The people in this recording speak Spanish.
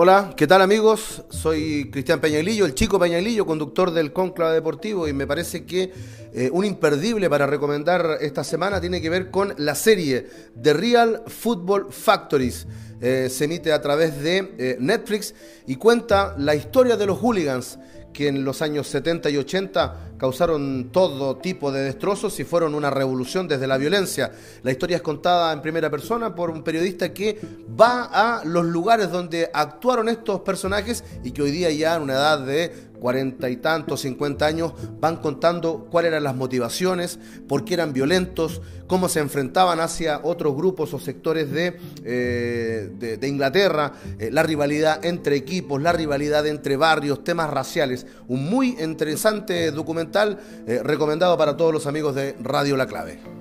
Hola, ¿qué tal amigos? Soy Cristian Peñaglillo, el chico Peñaglillo, conductor del Conclave Deportivo y me parece que eh, un imperdible para recomendar esta semana tiene que ver con la serie The Real Football Factories. Eh, se emite a través de eh, Netflix y cuenta la historia de los hooligans que en los años 70 y 80 causaron todo tipo de destrozos y fueron una revolución desde la violencia. La historia es contada en primera persona por un periodista que va a los lugares donde actuaron estos personajes y que hoy día ya en una edad de cuarenta y tantos, cincuenta años, van contando cuáles eran las motivaciones, por qué eran violentos, cómo se enfrentaban hacia otros grupos o sectores de, eh, de, Inglaterra, eh, la rivalidad entre equipos, la rivalidad entre barrios, temas raciales. Un muy interesante documental eh, recomendado para todos los amigos de Radio La Clave.